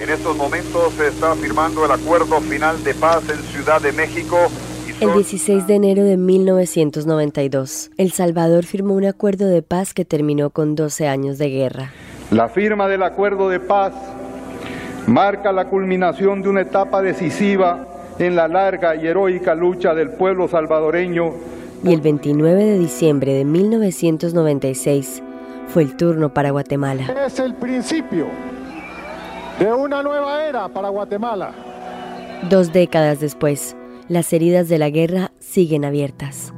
En estos momentos se está firmando el acuerdo final de paz en Ciudad de México. El 16 de enero de 1992, El Salvador firmó un acuerdo de paz que terminó con 12 años de guerra. La firma del acuerdo de paz marca la culminación de una etapa decisiva en la larga y heroica lucha del pueblo salvadoreño. Y el 29 de diciembre de 1996 fue el turno para Guatemala. Es el principio de una nueva era para Guatemala. Dos décadas después, las heridas de la guerra siguen abiertas.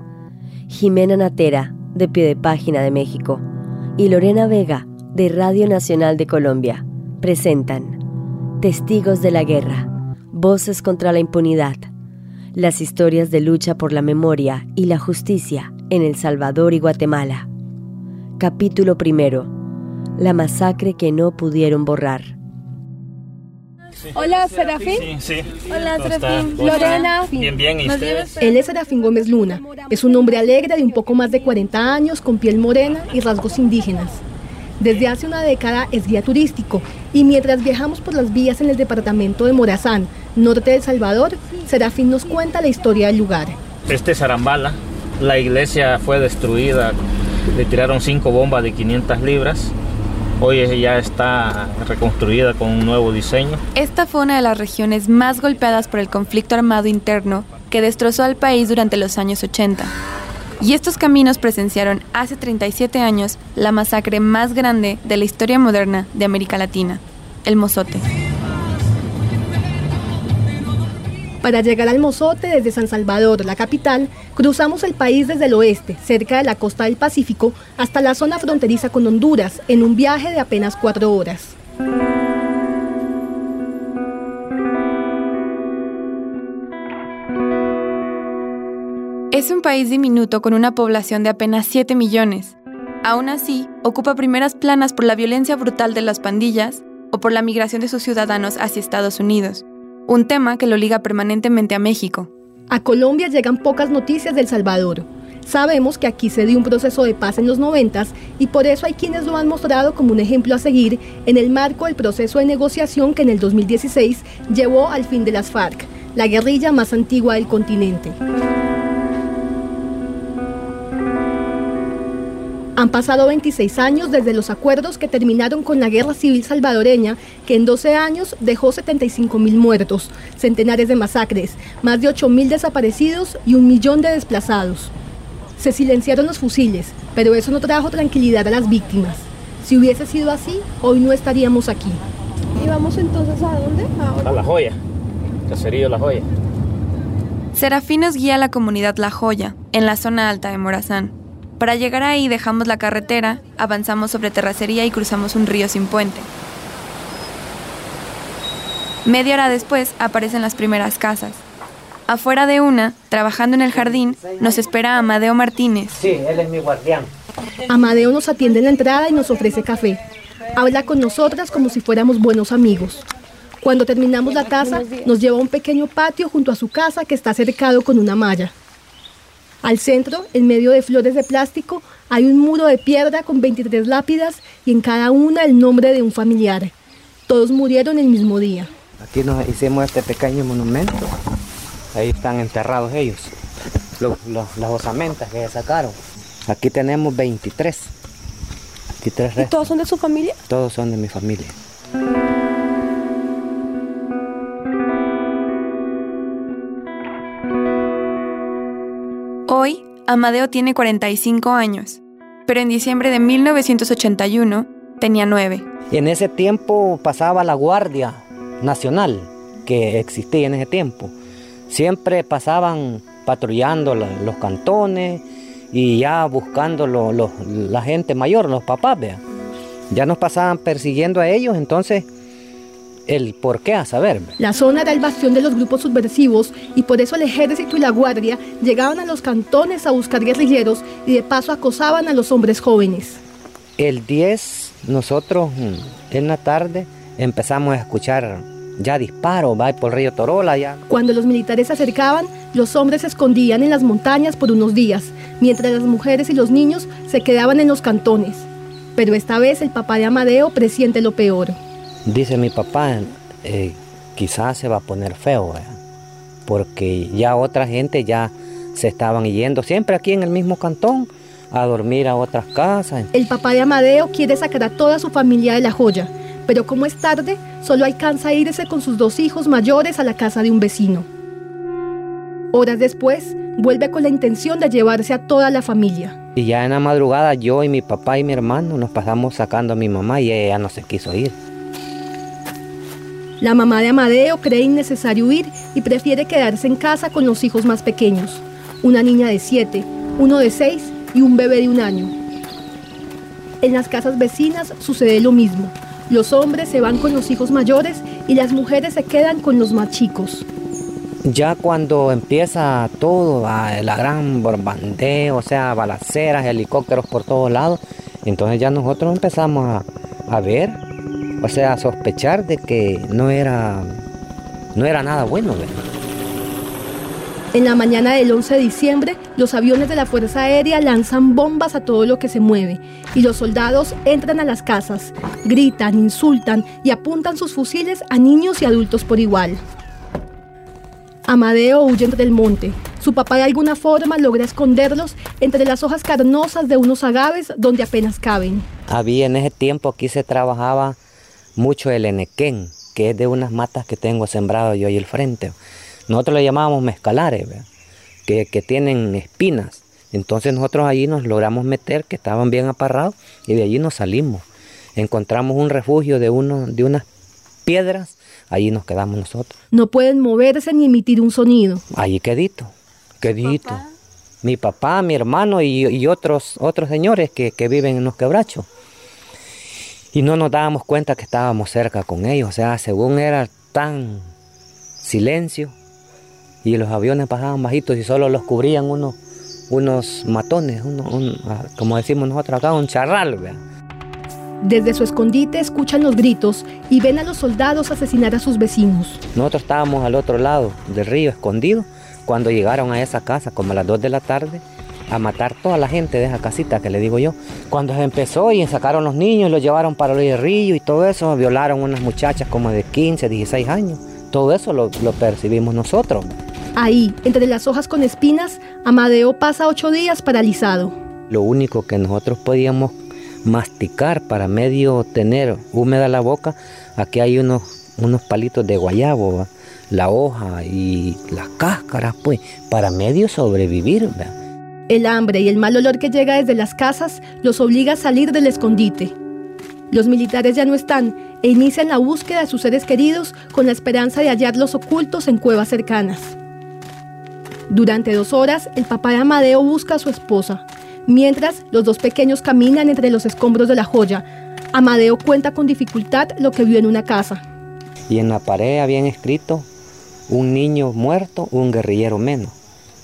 Jimena Natera, de Pie de Página de México, y Lorena Vega, de Radio Nacional de Colombia, presentan Testigos de la Guerra, Voces contra la Impunidad, las historias de lucha por la memoria y la justicia en El Salvador y Guatemala. Capítulo primero. La masacre que no pudieron borrar. Hola, Serafín. Sí, sí. Hola, Serafín. Lorena. Bien, bien, ¿y ustedes? Él es Serafín Gómez Luna. Es un hombre alegre de un poco más de 40 años, con piel morena y rasgos indígenas. Desde hace una década es guía turístico y mientras viajamos por las vías en el departamento de Morazán, norte de El Salvador, Serafín nos cuenta la historia del lugar. Este es Arambala. La iglesia fue destruida. Le tiraron cinco bombas de 500 libras. Hoy ya está reconstruida con un nuevo diseño. Esta fue una de las regiones más golpeadas por el conflicto armado interno que destrozó al país durante los años 80. Y estos caminos presenciaron hace 37 años la masacre más grande de la historia moderna de América Latina, el Mozote. Para llegar al Mozote desde San Salvador, la capital, cruzamos el país desde el oeste, cerca de la costa del Pacífico, hasta la zona fronteriza con Honduras, en un viaje de apenas cuatro horas. Es un país diminuto con una población de apenas 7 millones. Aún así, ocupa primeras planas por la violencia brutal de las pandillas o por la migración de sus ciudadanos hacia Estados Unidos, un tema que lo liga permanentemente a México. A Colombia llegan pocas noticias del Salvador. Sabemos que aquí se dio un proceso de paz en los noventas y por eso hay quienes lo han mostrado como un ejemplo a seguir en el marco del proceso de negociación que en el 2016 llevó al fin de las FARC, la guerrilla más antigua del continente. Han pasado 26 años desde los acuerdos que terminaron con la guerra civil salvadoreña, que en 12 años dejó 75 mil muertos, centenares de masacres, más de 8 mil desaparecidos y un millón de desplazados. Se silenciaron los fusiles, pero eso no trajo tranquilidad a las víctimas. Si hubiese sido así, hoy no estaríamos aquí. ¿Y vamos entonces a dónde? A La Joya, caserío La Joya. Serafín nos guía a la comunidad La Joya, en la zona alta de Morazán. Para llegar ahí dejamos la carretera, avanzamos sobre terracería y cruzamos un río sin puente. Media hora después aparecen las primeras casas. Afuera de una, trabajando en el jardín, nos espera Amadeo Martínez. Sí, él es mi guardián. Amadeo nos atiende en la entrada y nos ofrece café. Habla con nosotras como si fuéramos buenos amigos. Cuando terminamos la taza, nos lleva a un pequeño patio junto a su casa que está cercado con una malla. Al centro, en medio de flores de plástico, hay un muro de piedra con 23 lápidas y en cada una el nombre de un familiar. Todos murieron el mismo día. Aquí nos hicimos este pequeño monumento. Ahí están enterrados ellos. Los, los, las osamentas que sacaron. Aquí tenemos 23. 23 ¿Y todos son de su familia? Todos son de mi familia. Amadeo tiene 45 años, pero en diciembre de 1981 tenía 9. Y en ese tiempo pasaba la Guardia Nacional que existía en ese tiempo. Siempre pasaban patrullando la, los cantones y ya buscando la gente mayor, los papás, vea. Ya nos pasaban persiguiendo a ellos, entonces el por qué a saber. La zona era el bastión de los grupos subversivos y por eso el ejército y la guardia llegaban a los cantones a buscar guerrilleros y de paso acosaban a los hombres jóvenes. El 10, nosotros en la tarde empezamos a escuchar ya disparos, va por el río Torola ya. Cuando los militares se acercaban, los hombres se escondían en las montañas por unos días, mientras las mujeres y los niños se quedaban en los cantones. Pero esta vez el papá de Amadeo presiente lo peor. Dice mi papá, eh, quizás se va a poner feo, porque ya otra gente ya se estaban yendo, siempre aquí en el mismo cantón, a dormir a otras casas. El papá de Amadeo quiere sacar a toda su familia de la joya, pero como es tarde, solo alcanza a irse con sus dos hijos mayores a la casa de un vecino. Horas después, vuelve con la intención de llevarse a toda la familia. Y ya en la madrugada yo y mi papá y mi hermano nos pasamos sacando a mi mamá y ella no se quiso ir. La mamá de Amadeo cree innecesario huir y prefiere quedarse en casa con los hijos más pequeños, una niña de siete, uno de seis y un bebé de un año. En las casas vecinas sucede lo mismo. Los hombres se van con los hijos mayores y las mujeres se quedan con los más chicos. Ya cuando empieza todo, la gran bombardeo, o sea, balaceras, helicópteros por todos lados, entonces ya nosotros empezamos a, ver, o sea, sospechar de que no era, no era nada bueno. En la mañana del 11 de diciembre, los aviones de la Fuerza Aérea lanzan bombas a todo lo que se mueve y los soldados entran a las casas, gritan, insultan y apuntan sus fusiles a niños y adultos por igual. Amadeo huye entre el monte. Su papá de alguna forma logra esconderlos entre las hojas carnosas de unos agaves donde apenas caben. Había en ese tiempo aquí se trabajaba mucho el enequén, que es de unas matas que tengo sembrado yo ahí al frente. Nosotros le llamábamos mezcalares, que, que, tienen espinas. Entonces nosotros allí nos logramos meter, que estaban bien aparrados, y de allí nos salimos. Encontramos un refugio de, uno, de unas piedras Allí nos quedamos nosotros. No pueden moverse ni emitir un sonido. Allí quedito, quedito. Mi papá, mi hermano y, otros, otros señores que, viven en los quebrachos. Y no nos dábamos cuenta que estábamos cerca con ellos. O sea, según era tan silencio y los aviones pasaban bajitos y solo los cubrían unos, unos matones, ah, como decimos nosotros acá, un charral. Desde su escondite escuchan los gritos y ven a los soldados asesinar a sus vecinos. Nosotros estábamos al otro lado del río escondidos cuando llegaron a esa casa como a las 2 de la tarde a matar toda la gente de esa casita que le digo yo. Cuando se empezó y sacaron los niños, los llevaron para el río y todo eso, violaron unas muchachas como de 15, 16 años. Todo eso lo, lo percibimos nosotros. Ahí, entre las hojas con espinas, Amadeo pasa ocho días paralizado. Lo único que nosotros podíamos masticar para medio tener húmeda la boca, aquí hay unos, unos palitos de guayabo, la hoja y las cáscaras, pues, para medio sobrevivir. El hambre y el mal olor que llega desde las casas los obliga a salir del escondite. Los militares ya no están e inician la búsqueda de sus seres queridos con la esperanza de hallarlos ocultos en cuevas cercanas. Durante dos horas, el papá de Amadeo busca a su esposa, Mientras, los dos pequeños caminan entre los escombros de la joya. Amadeo cuenta con dificultad lo que vio en una casa. Y en la pared habían escrito un niño muerto, un guerrillero menos.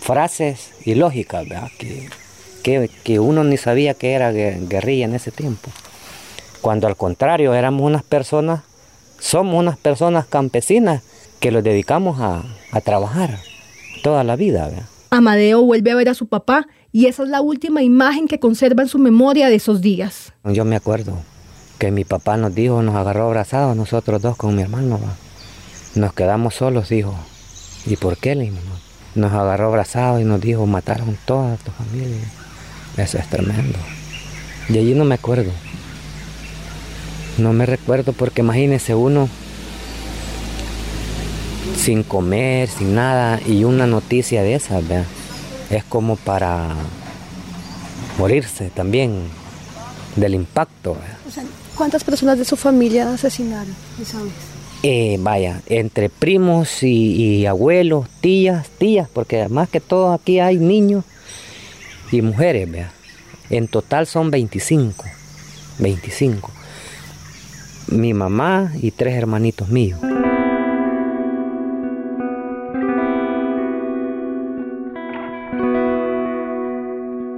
Frases ilógicas, ¿verdad? Que, que, uno ni sabía que era guerrilla en ese tiempo. Cuando al contrario éramos unas personas, somos unas personas campesinas que los dedicamos a, a trabajar toda la vida. ¿verdad? Amadeo vuelve a ver a su papá y esa es la última imagen que conserva en su memoria de esos días. Yo me acuerdo que mi papá nos dijo, nos agarró abrazados nosotros dos con mi hermano. Nos quedamos solos, dijo. ¿Y por qué? Le Nos agarró abrazados y nos dijo, mataron toda tu familia. Eso es tremendo. Y allí no me acuerdo. No me recuerdo porque imagínese uno sin comer, sin nada y una noticia de esas, ¿verdad? es como para morirse también del impacto. ¿Cuántas personas de su familia asesinaron Eh, vaya, entre primos y, abuelos, tías, tías, porque más que todo aquí hay niños y mujeres, vea. En total son 25, 25. Mi mamá y tres hermanitos míos.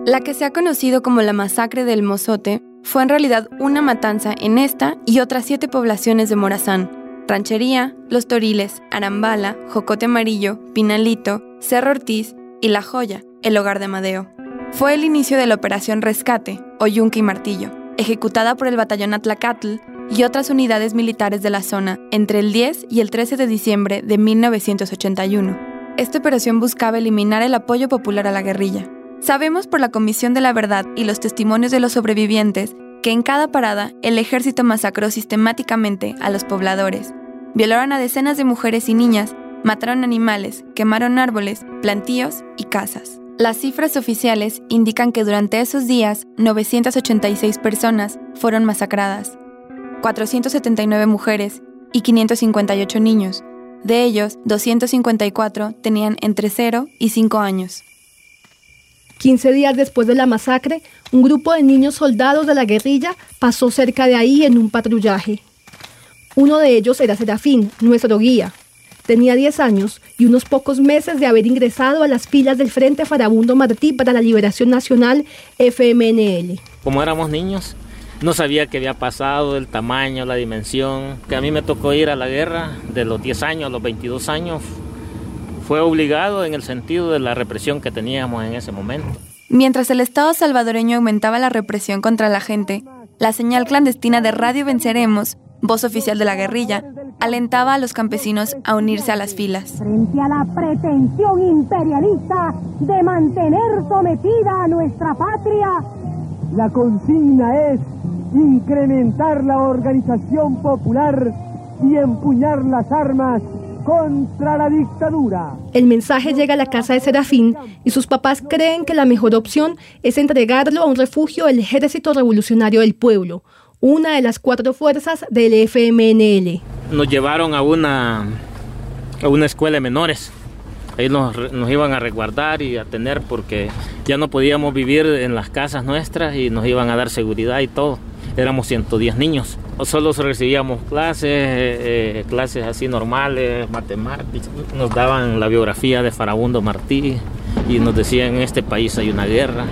La que se ha conocido como la masacre del Mozote fue en realidad una matanza en esta y otras siete poblaciones de Morazán, Ranchería, Los Toriles, Arambala, Jocote Amarillo, Pinalito, Cerro Ortiz y La Joya, el hogar de Amadeo. Fue el inicio de la Operación Rescate, o Yunque y Martillo, ejecutada por el batallón Atlacatl y otras unidades militares de la zona entre el 10 y el 13 de diciembre de 1981. Esta operación buscaba eliminar el apoyo popular a la guerrilla. Sabemos por la Comisión de la Verdad y los testimonios de los sobrevivientes que en cada parada el ejército masacró sistemáticamente a los pobladores, violaron a decenas de mujeres y niñas, mataron animales, quemaron árboles, plantíos y casas. Las cifras oficiales indican que durante esos días 986 personas fueron masacradas, 479 mujeres y 558 niños. De ellos, 254 tenían entre 0 y 5 años. 15 días después de la masacre, un grupo de niños soldados de la guerrilla pasó cerca de ahí en un patrullaje. Uno de ellos era Serafín, nuestro guía. Tenía 10 años y unos pocos meses de haber ingresado a las filas del Frente Farabundo Martí para la Liberación Nacional FMNL. Como éramos niños, no sabía qué había pasado, el tamaño, la dimensión. Que a mí me tocó ir a la guerra de los 10 años a los 22 años. Fue obligado en el sentido de la represión que teníamos en ese momento. Mientras el Estado salvadoreño aumentaba la represión contra la gente, la señal clandestina de Radio Venceremos, voz oficial de la guerrilla, alentaba a los campesinos a unirse a las filas. Frente a la pretensión imperialista de mantener sometida a nuestra patria, la consigna es incrementar la organización popular y empuñar las armas contra la dictadura. El mensaje llega a la casa de Serafín y sus papás creen que la mejor opción es entregarlo a un refugio del Ejército Revolucionario del Pueblo, una de las cuatro fuerzas del FMNL. Nos llevaron a una, a una escuela de menores. Ahí nos, nos iban a resguardar y a tener porque ya no podíamos vivir en las casas nuestras y nos iban a dar seguridad y todo éramos 110 niños. Solo recibíamos clases, eh, eh, clases así normales, matemáticas. Nos daban la biografía de Farabundo Martí y nos decían en este país hay una guerra.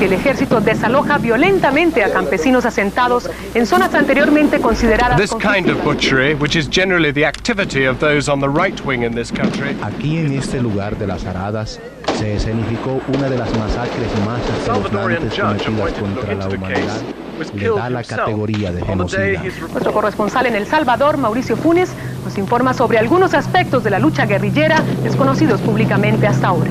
El ejército desaloja violentamente a campesinos asentados en zonas anteriormente consideradas. This kind of butchery, which is generally the activity of those on the right wing in this country. Aquí en este lugar de las aradas se escenificó una de las masacres más espeluznantes cometidas contra la humanidad le da la categoría de genocida. Nuestro corresponsal en El Salvador, Mauricio Funes, nos informa sobre algunos aspectos de la lucha guerrillera desconocidos públicamente hasta ahora.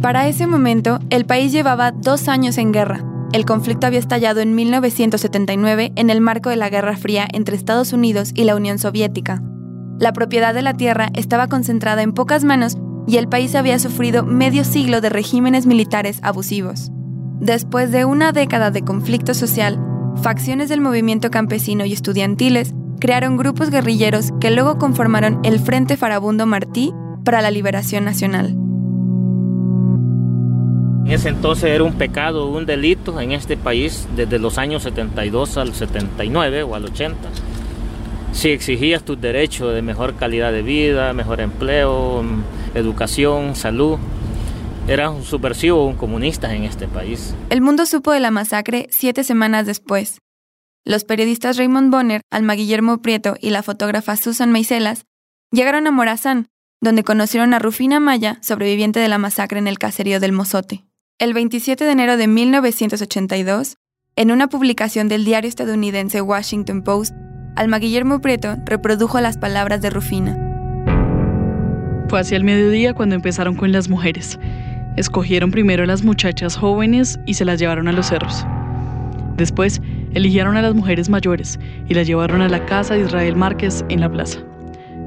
Para ese momento, el país llevaba dos años en guerra. El conflicto había estallado en 1979 en el marco de la Guerra Fría entre Estados Unidos y la Unión Soviética. La propiedad de la tierra estaba concentrada en pocas manos y el país había sufrido medio siglo de regímenes militares abusivos. Después de una década de conflicto social, facciones del movimiento campesino y estudiantiles crearon grupos guerrilleros que luego conformaron el Frente Farabundo Martí para la Liberación Nacional. En ese entonces era un pecado, un delito en este país desde los años 72 al 79 o al 80. Si exigías tus derechos de mejor calidad de vida, mejor empleo, educación, salud, eras un subversivo o un comunista en este país. El mundo supo de la masacre siete semanas después. Los periodistas Raymond Bonner, Alma Guillermo Prieto y la fotógrafa Susan Maicelas llegaron a Morazán, donde conocieron a Rufina Maya, sobreviviente de la masacre en el caserío del Mozote. El 27 de enero de 1982, en una publicación del diario estadounidense Washington Post, Alma Guillermo Prieto reprodujo las palabras de Rufina. Fue hacia el mediodía cuando empezaron con las mujeres. Escogieron primero a las muchachas jóvenes y se las llevaron a los cerros. Después, eligieron a las mujeres mayores y las llevaron a la casa de Israel Márquez en la plaza.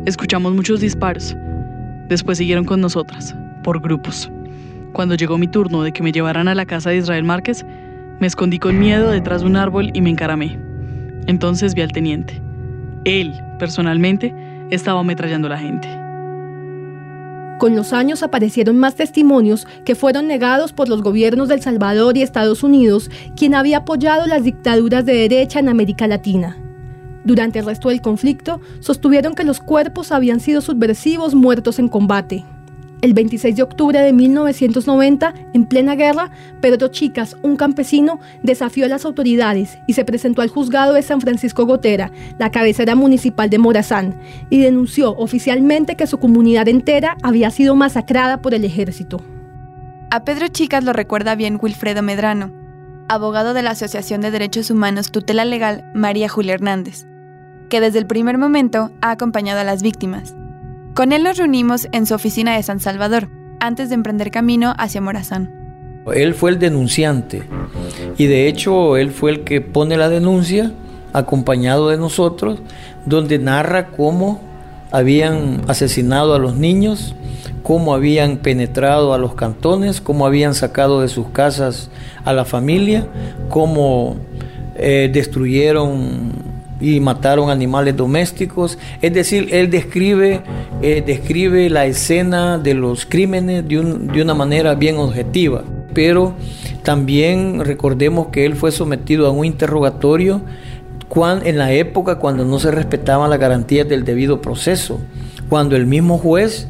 Escuchamos muchos disparos. Después siguieron con nosotras, por grupos. Cuando llegó mi turno de que me llevaran a la casa de Israel Márquez, me escondí con miedo detrás de un árbol y me encaramé. Entonces vi al teniente. Él, personalmente, estaba ametrallando a la gente. Con los años aparecieron más testimonios que fueron negados por los gobiernos de El Salvador y Estados Unidos, quien había apoyado las dictaduras de derecha en América Latina. Durante el resto del conflicto, sostuvieron que los cuerpos habían sido subversivos muertos en combate. El 26 de octubre de 1990, en plena guerra, Pedro Chicas, un campesino, desafió a las autoridades y se presentó al juzgado de San Francisco Gotera, la cabecera municipal de Morazán, y denunció oficialmente que su comunidad entera había sido masacrada por el ejército. A Pedro Chicas lo recuerda bien Wilfredo Medrano. abogado de la Asociación de Derechos Humanos Tutela Legal María Julia Hernández, que desde el primer momento ha acompañado a las víctimas. Con él nos reunimos en su oficina de San Salvador, antes de emprender camino hacia Morazán. Él fue el denunciante y de hecho él fue el que pone la denuncia acompañado de nosotros, donde narra cómo habían asesinado a los niños, cómo habían penetrado a los cantones, cómo habían sacado de sus casas a la familia, cómo eh, destruyeron y mataron animales domésticos. Es decir, él describe, eh, describe la escena de los crímenes de, de una manera bien objetiva. Pero también recordemos que él fue sometido a un interrogatorio en la época cuando no se respetaban las garantías del debido proceso, cuando el mismo juez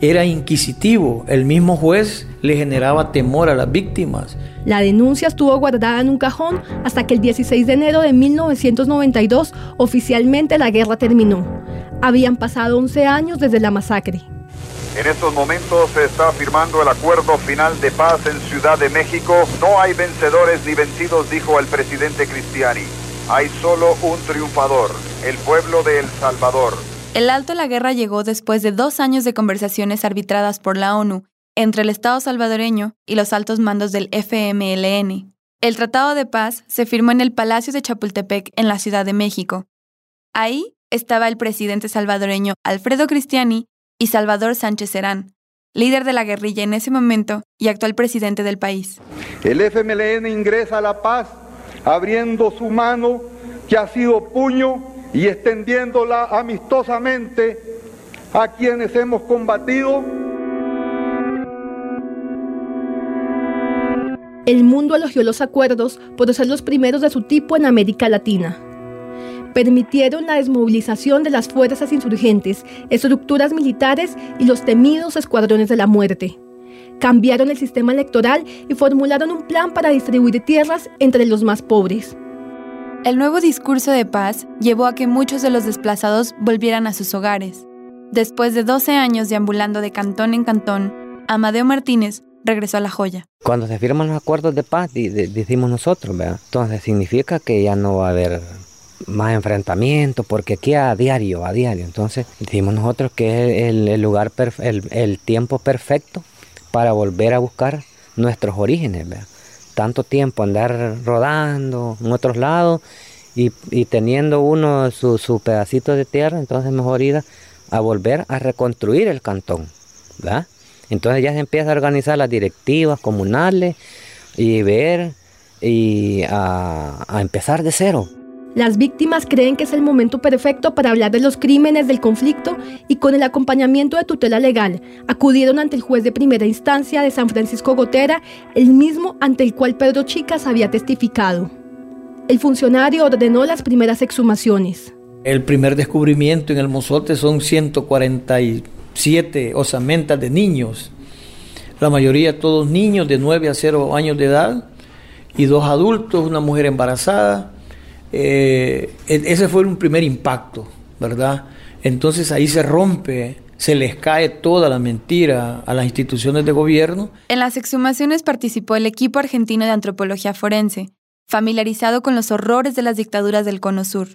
era inquisitivo, el mismo juez le generaba temor a las víctimas. La denuncia estuvo guardada en un cajón hasta que el 16 de enero de 1992 oficialmente la guerra terminó. Habían pasado 11 años desde la masacre. En estos momentos se está firmando el acuerdo final de paz en Ciudad de México. No hay vencedores ni vencidos, dijo el presidente Cristiani. Hay solo un triunfador, el pueblo de El Salvador. El alto a la guerra llegó después de dos años de conversaciones arbitradas por la ONU entre el Estado salvadoreño y los altos mandos del FMLN. El Tratado de Paz se firmó en el Palacio de Chapultepec en la Ciudad de México. Ahí estaba el presidente salvadoreño Alfredo Cristiani y Salvador Sánchez Serán, líder de la guerrilla en ese momento y actual presidente del país. El FMLN ingresa a la paz abriendo su mano que ha sido puño y extendiéndola amistosamente a quienes hemos combatido. El mundo elogió los acuerdos por ser los primeros de su tipo en América Latina. Permitieron la desmovilización de las fuerzas insurgentes, estructuras militares y los temidos escuadrones de la muerte cambiaron el sistema electoral y formularon un plan para distribuir tierras entre los más pobres. El nuevo discurso de paz llevó a que muchos de los desplazados volvieran a sus hogares. Después de 12 años deambulando de cantón en cantón, Amadeo Martínez regresó a La Joya. Cuando se firman los acuerdos de paz, decimos nosotros, ¿verdad? Entonces significa que ya no va a haber más enfrentamientos, porque aquí a diario, a diario. Entonces decimos nosotros que es el, lugar, el tiempo perfecto para volver a buscar nuestros orígenes. Tanto tiempo andar rodando en otros lados y, teniendo uno su, su, pedacito de tierra, entonces mejor ir a, volver a reconstruir el cantón. Entonces ya se empieza a organizar las directivas comunales y ver y a, a empezar de cero. Las víctimas creen que es el momento perfecto para hablar de los crímenes del conflicto y con el acompañamiento de tutela legal acudieron ante el juez de primera instancia de San Francisco Gotera, el mismo ante el cual Pedro Chicas había testificado. El funcionario ordenó las primeras exhumaciones. El primer descubrimiento en el Mozote son 147 osamentas de niños, la mayoría todos niños de 9 a 0 años de edad y dos adultos, una mujer embarazada eh, e-, ese fue un primer impacto, ¿verdad? Entonces ahí se rompe, se les cae toda la mentira a las instituciones de gobierno. En las exhumaciones participó el equipo argentino de antropología forense, familiarizado con los horrores de las dictaduras del Cono Sur.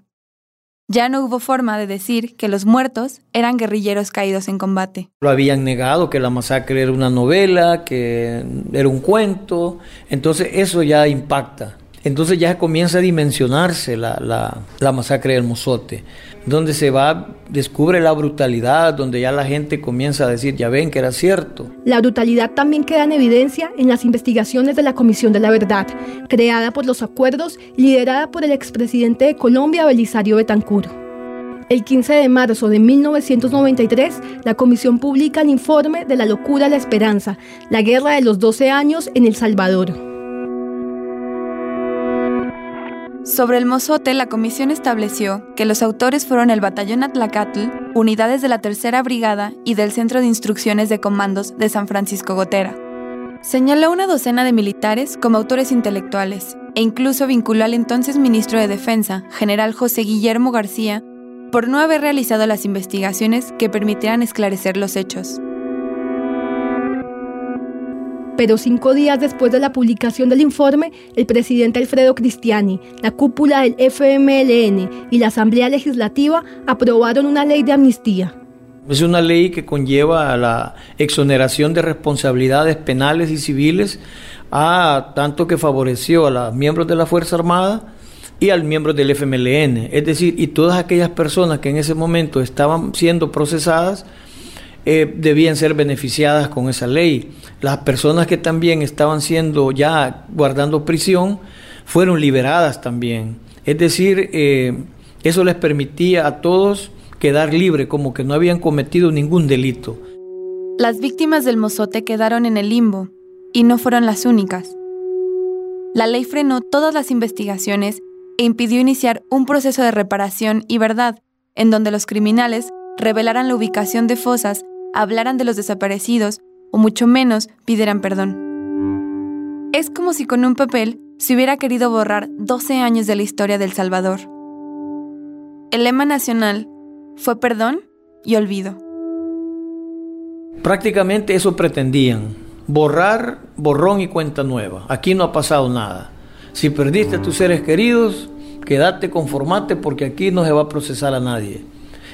Ya no hubo forma de decir que los muertos eran guerrilleros caídos en combate. Lo habían negado que la masacre era una novela, que era un cuento, entonces eso ya impacta. Entonces ya comienza a dimensionarse la, masacre del Mozote, donde se va, descubre la brutalidad, donde ya la gente comienza a decir, ya ven que era cierto. La brutalidad también queda en evidencia en las investigaciones de la Comisión de la Verdad, creada por los acuerdos liderada por el expresidente de Colombia, Belisario Betancur. El 15 de marzo de 1993, la comisión publica el informe de la locura a la esperanza, la guerra de los 12 años en El Salvador. Sobre el mozote, la comisión estableció que los autores fueron el Batallón Atlacatl, unidades de la Tercera Brigada y del Centro de Instrucciones de Comandos de San Francisco Gotera. Señaló una docena de militares como autores intelectuales e incluso vinculó al entonces ministro de Defensa, general José Guillermo García, por no haber realizado las investigaciones que permitieran esclarecer los hechos. Pero cinco días después de la publicación del informe, el presidente Alfredo Cristiani, la cúpula del FMLN y la Asamblea Legislativa aprobaron una ley de amnistía. Es una ley que conlleva la exoneración de responsabilidades penales y civiles a tanto que favoreció a los miembros de la Fuerza Armada y al miembro del FMLN, es decir, y todas aquellas personas que en ese momento estaban siendo procesadas eh, debían ser beneficiadas con esa ley. Las personas que también estaban siendo ya guardando prisión fueron liberadas también. Es decir, eh, eso les permitía a todos quedar libres, como que no habían cometido ningún delito. Las víctimas del mozote quedaron en el limbo y no fueron las únicas. La ley frenó todas las investigaciones e impidió iniciar un proceso de reparación y verdad, en donde los criminales revelaran la ubicación de fosas hablaran de los desaparecidos o mucho menos pidieran perdón. Es como si con un papel se hubiera querido borrar 12 años de la historia del Salvador. El lema nacional fue perdón y olvido. Prácticamente eso pretendían, borrar, borrón y cuenta nueva. Aquí no ha pasado nada. Si perdiste a tus seres queridos, quédate, conformate porque aquí no se va a procesar a nadie.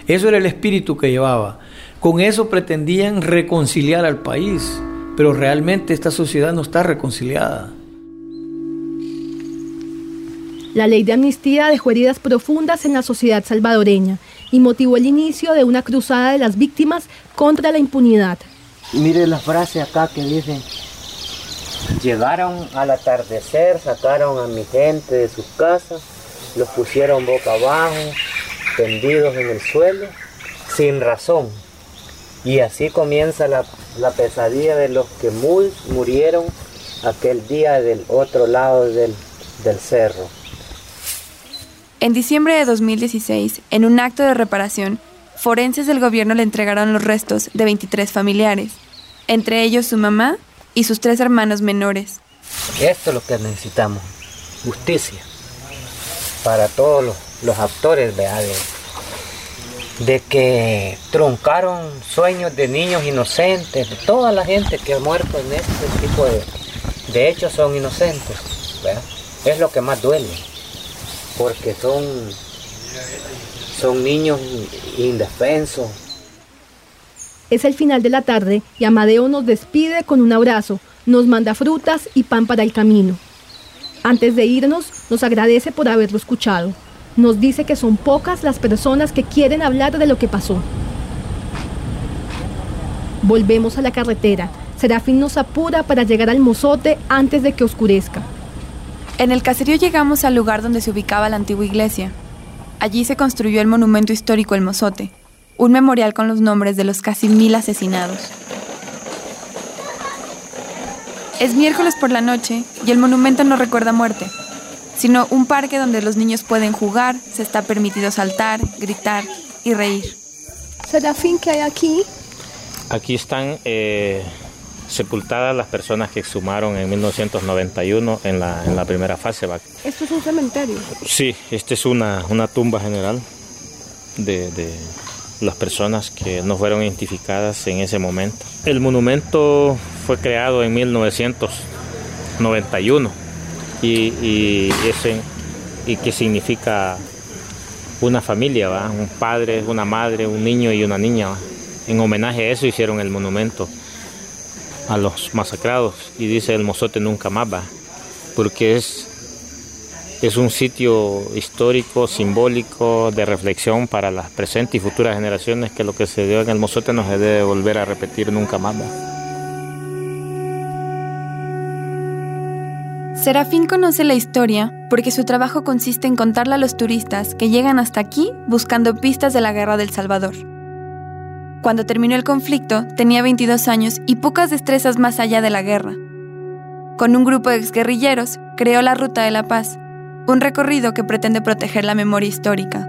Eso era el espíritu que llevaba. Con eso pretendían reconciliar al país, pero realmente esta sociedad no está reconciliada. La ley de amnistía dejó heridas profundas en la sociedad salvadoreña y motivó el inicio de una cruzada de las víctimas contra la impunidad. Mire la frase acá que dice, llegaron al atardecer, sacaron a mi gente de sus casas, los pusieron boca abajo, tendidos en el suelo, sin razón. Y así comienza la, pesadilla de los que muy murieron aquel día del otro lado del, del cerro. En diciembre de 2016, en un acto de reparación, forenses del gobierno le entregaron los restos de 23 familiares, entre ellos su mamá y sus tres hermanos menores. Esto es lo que necesitamos, justicia, para todos los, los actores de, de que truncaron sueños de niños inocentes, de toda la gente que ha muerto en este tipo de, hechos son inocentes. Es lo que más duele, porque son, son niños indefensos. Es el final de la tarde y Amadeo nos despide con un abrazo, nos manda frutas y pan para el camino. Antes de irnos, nos agradece por haberlo escuchado nos dice que son pocas las personas que quieren hablar de lo que pasó. Volvemos a la carretera. Serafín nos apura para llegar al mozote antes de que oscurezca. En el caserío llegamos al lugar donde se ubicaba la antigua iglesia. Allí se construyó el monumento histórico El Mozote, un memorial con los nombres de los casi mil asesinados. Es miércoles por la noche y el monumento no recuerda muerte, sino un parque donde los niños pueden jugar, se está permitido saltar, gritar y reír. Serafín, ¿qué hay aquí? Aquí están eh, sepultadas las personas que exhumaron en 1991 en la, en la primera fase. ¿Esto es un cementerio? Sí, esta es una, una tumba general de, de las personas que no fueron identificadas en ese momento. El monumento fue creado en 1991 y, y, y que significa una familia, ¿va? un padre, una madre, un niño y una niña. En homenaje a eso hicieron el monumento a los masacrados y dice el mozote nunca más va, porque es, es un sitio histórico, simbólico, de reflexión para las presentes y futuras generaciones que lo que se dio en el mozote no se debe volver a repetir nunca más. ¿va? Serafín conoce la historia porque su trabajo consiste en contarle a los turistas que llegan hasta aquí buscando pistas de la guerra del Salvador. Cuando terminó el conflicto, tenía 22 años y pocas destrezas más allá de la guerra. Con un grupo de exguerrilleros, creó la Ruta de la Paz, un recorrido que pretende proteger la memoria histórica.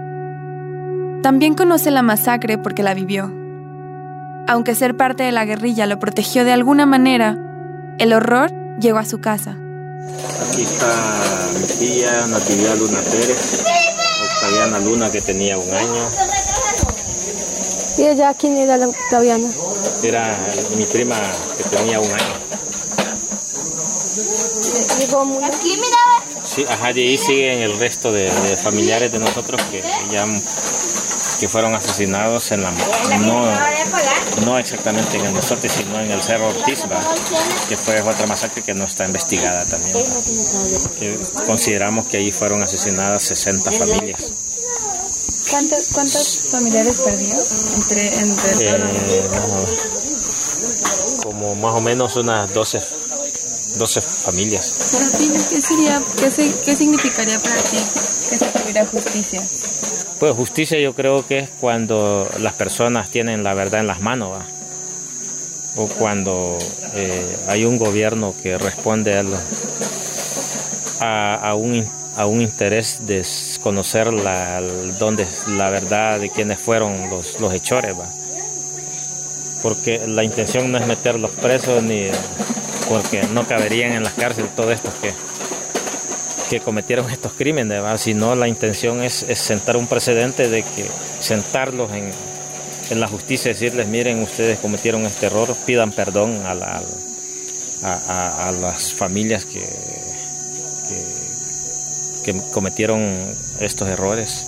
También conoce la masacre porque la vivió. Aunque ser parte de la guerrilla lo protegió de alguna manera, el horror llegó a su casa. Aquí está mi tía Natividad Luna Pérez, Octaviana Luna que tenía un año. ¿Y ella quién era la Octaviana? Era mi prima que tenía un año. Aquí, mira. Sí, ajá, y ahí siguen el resto de, familiares de nosotros que ya que fueron asesinados en la no, no exactamente en el Mozote, sino en el Cerro Ortiz, que fue otra masacre que no está investigada también. consideramos que ahí fueron asesinadas 60 familias. ¿Cuántos, familiares perdió entre, entre eh, como más o menos unas 12 12 familias. Para ti, ¿qué, sería, qué, qué significaría para ti que se tuviera justicia? Pues justicia yo creo que es cuando las personas tienen la verdad en las manos, o cuando eh, hay un gobierno que responde a, un, a un interés de conocer la, dónde, la verdad de quiénes fueron los, los hechores. ¿va? Porque la intención no es meterlos presos ni porque no caberían en las cárceles todos estos que, que cometieron estos crímenes, sino la intención es, sentar un precedente de que sentarlos en, la justicia, decirles, miren, ustedes cometieron este error, pidan perdón a, las familias que, que, cometieron estos errores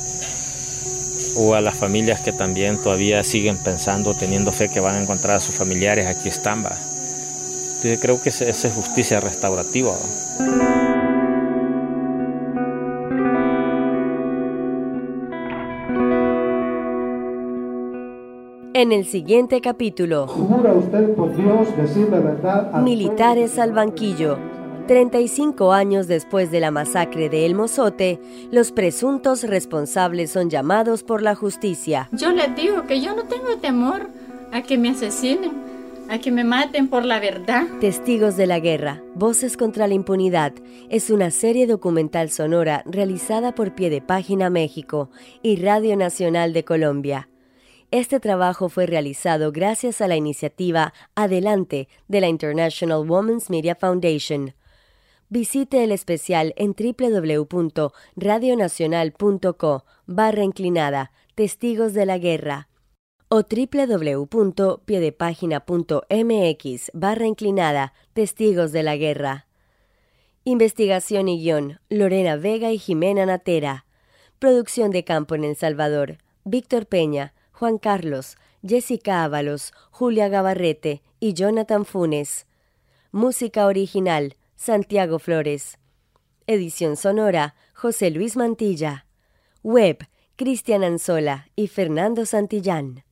o a las familias que también todavía siguen pensando, teniendo fe que van a encontrar a sus familiares, aquí están. ¿va? creo que esa es justicia restaurativa. En el siguiente capítulo, ¿Jura usted por Dios decir la verdad? Militares al banquillo. 35 años después de la masacre de El Mozote, los presuntos responsables son llamados por la justicia. Yo les digo que yo no tengo temor a que me asesinen, a que me maten por la verdad. Testigos de la Guerra, Voces contra la Impunidad, es una serie documental sonora realizada por Pie de Página México y Radio Nacional de Colombia. Este trabajo fue realizado gracias a la iniciativa Adelante de la International Women's Media Foundation. Visite el especial en www.radionacional.co barra inclinada Testigos de la Guerra o www.piedepagina.mx barra inclinada Testigos de la Guerra. Investigación y guion Lorena Vega y Jimena Natera. Producción de campo en El Salvador. Víctor Peña, Juan Carlos, Jessica Ábalos, Julia Gabarrete y Jonathan Funes. Música original, Santiago Flores. Edición sonora, José Luis Mantilla. Web, Cristian Anzola y Fernando Santillán.